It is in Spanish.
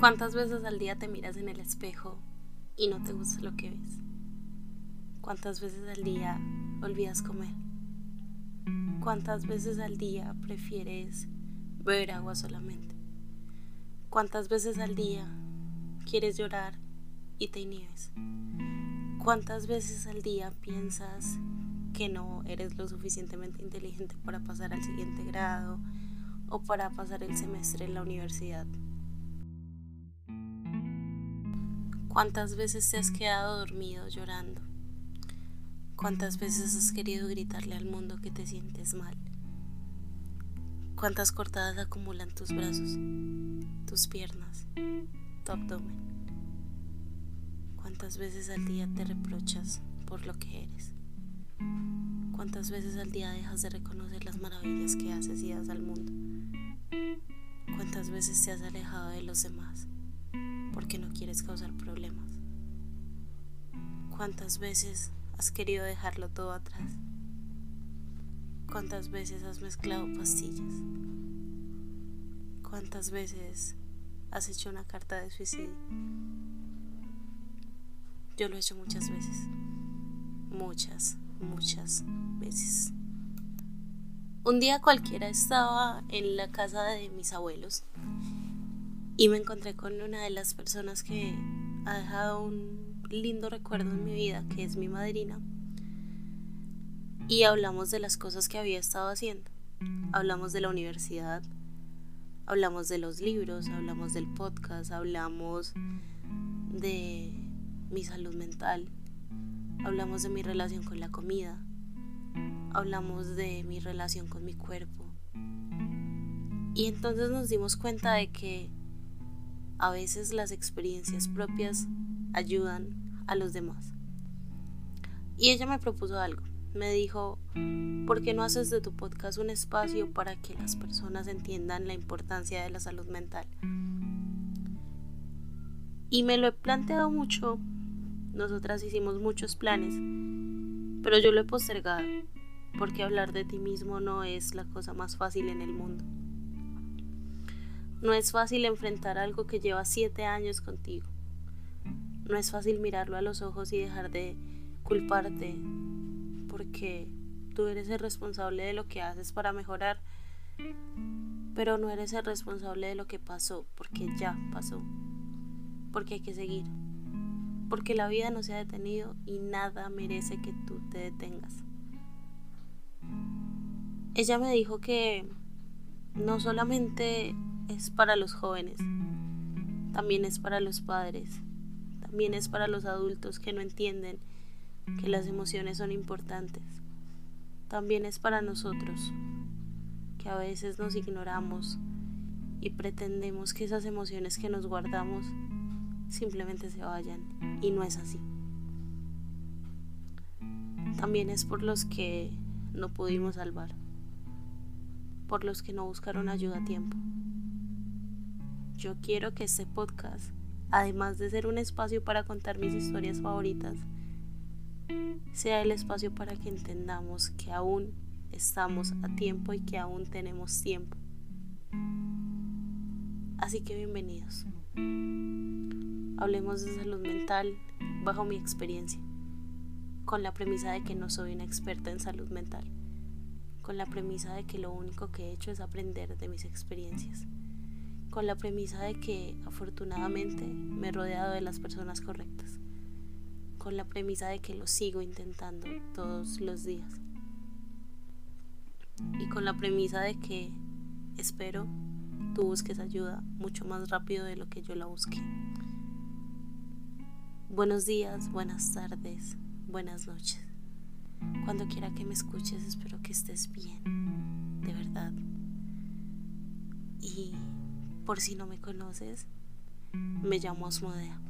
¿Cuántas veces al día te miras en el espejo y no te gusta lo que ves? ¿Cuántas veces al día olvidas comer? ¿Cuántas veces al día prefieres beber agua solamente? ¿Cuántas veces al día quieres llorar y te inhibes? ¿Cuántas veces al día piensas que no eres lo suficientemente inteligente para pasar al siguiente grado o para pasar el semestre en la universidad? ¿Cuántas veces te has quedado dormido llorando? ¿Cuántas veces has querido gritarle al mundo que te sientes mal? ¿Cuántas cortadas acumulan tus brazos, tus piernas, tu abdomen? ¿Cuántas veces al día te reprochas por lo que eres? ¿Cuántas veces al día dejas de reconocer las maravillas que haces y das al mundo? ¿Cuántas veces te has alejado de los demás? Porque no quieres causar problemas. ¿Cuántas veces has querido dejarlo todo atrás? ¿Cuántas veces has mezclado pastillas? ¿Cuántas veces has hecho una carta de suicidio? Yo lo he hecho muchas veces. Muchas, muchas veces. Un día cualquiera estaba en la casa de mis abuelos y me encontré con una de las personas que ha dejado un lindo recuerdo en mi vida, que es mi madrina. Y hablamos de las cosas que había estado haciendo. Hablamos de la universidad, hablamos de los libros, hablamos del podcast, hablamos de mi salud mental, hablamos de mi relación con la comida, hablamos de mi relación con mi cuerpo. Y entonces nos dimos cuenta de que a veces las experiencias propias ayudan a los demás. Y ella me propuso algo. Me dijo, ¿por qué no haces de tu podcast un espacio para que las personas entiendan la importancia de la salud mental? Y me lo he planteado mucho. Nosotras hicimos muchos planes, pero yo lo he postergado, porque hablar de ti mismo no es la cosa más fácil en el mundo. No es fácil enfrentar algo que lleva siete años contigo. No es fácil mirarlo a los ojos y dejar de culparte porque tú eres el responsable de lo que haces para mejorar, pero no eres el responsable de lo que pasó porque ya pasó, porque hay que seguir, porque la vida no se ha detenido y nada merece que tú te detengas. Ella me dijo que no solamente es para los jóvenes, también es para los padres, también es para los adultos que no entienden que las emociones son importantes, también es para nosotros, que a veces nos ignoramos y pretendemos que esas emociones que nos guardamos simplemente se vayan y no es así. También es por los que no pudimos salvar, por los que no buscaron ayuda a tiempo yo quiero que este podcast, además de ser un espacio para contar mis historias favoritas, sea el espacio para que entendamos que aún estamos a tiempo y que aún tenemos tiempo. Así que bienvenidos. Hablemos de salud mental bajo mi experiencia, con la premisa de que no soy una experta en salud mental, con la premisa de que lo único que he hecho es aprender de mis experiencias con la premisa de que afortunadamente me he rodeado de las personas correctas, con la premisa de que lo sigo intentando todos los días y con la premisa de que espero tú busques ayuda mucho más rápido de lo que yo la busqué. Buenos días, buenas tardes, buenas noches. Cuando quiera que me escuches, espero que estés bien, de verdad. Y por si no me conoces, me llamo Asmodea.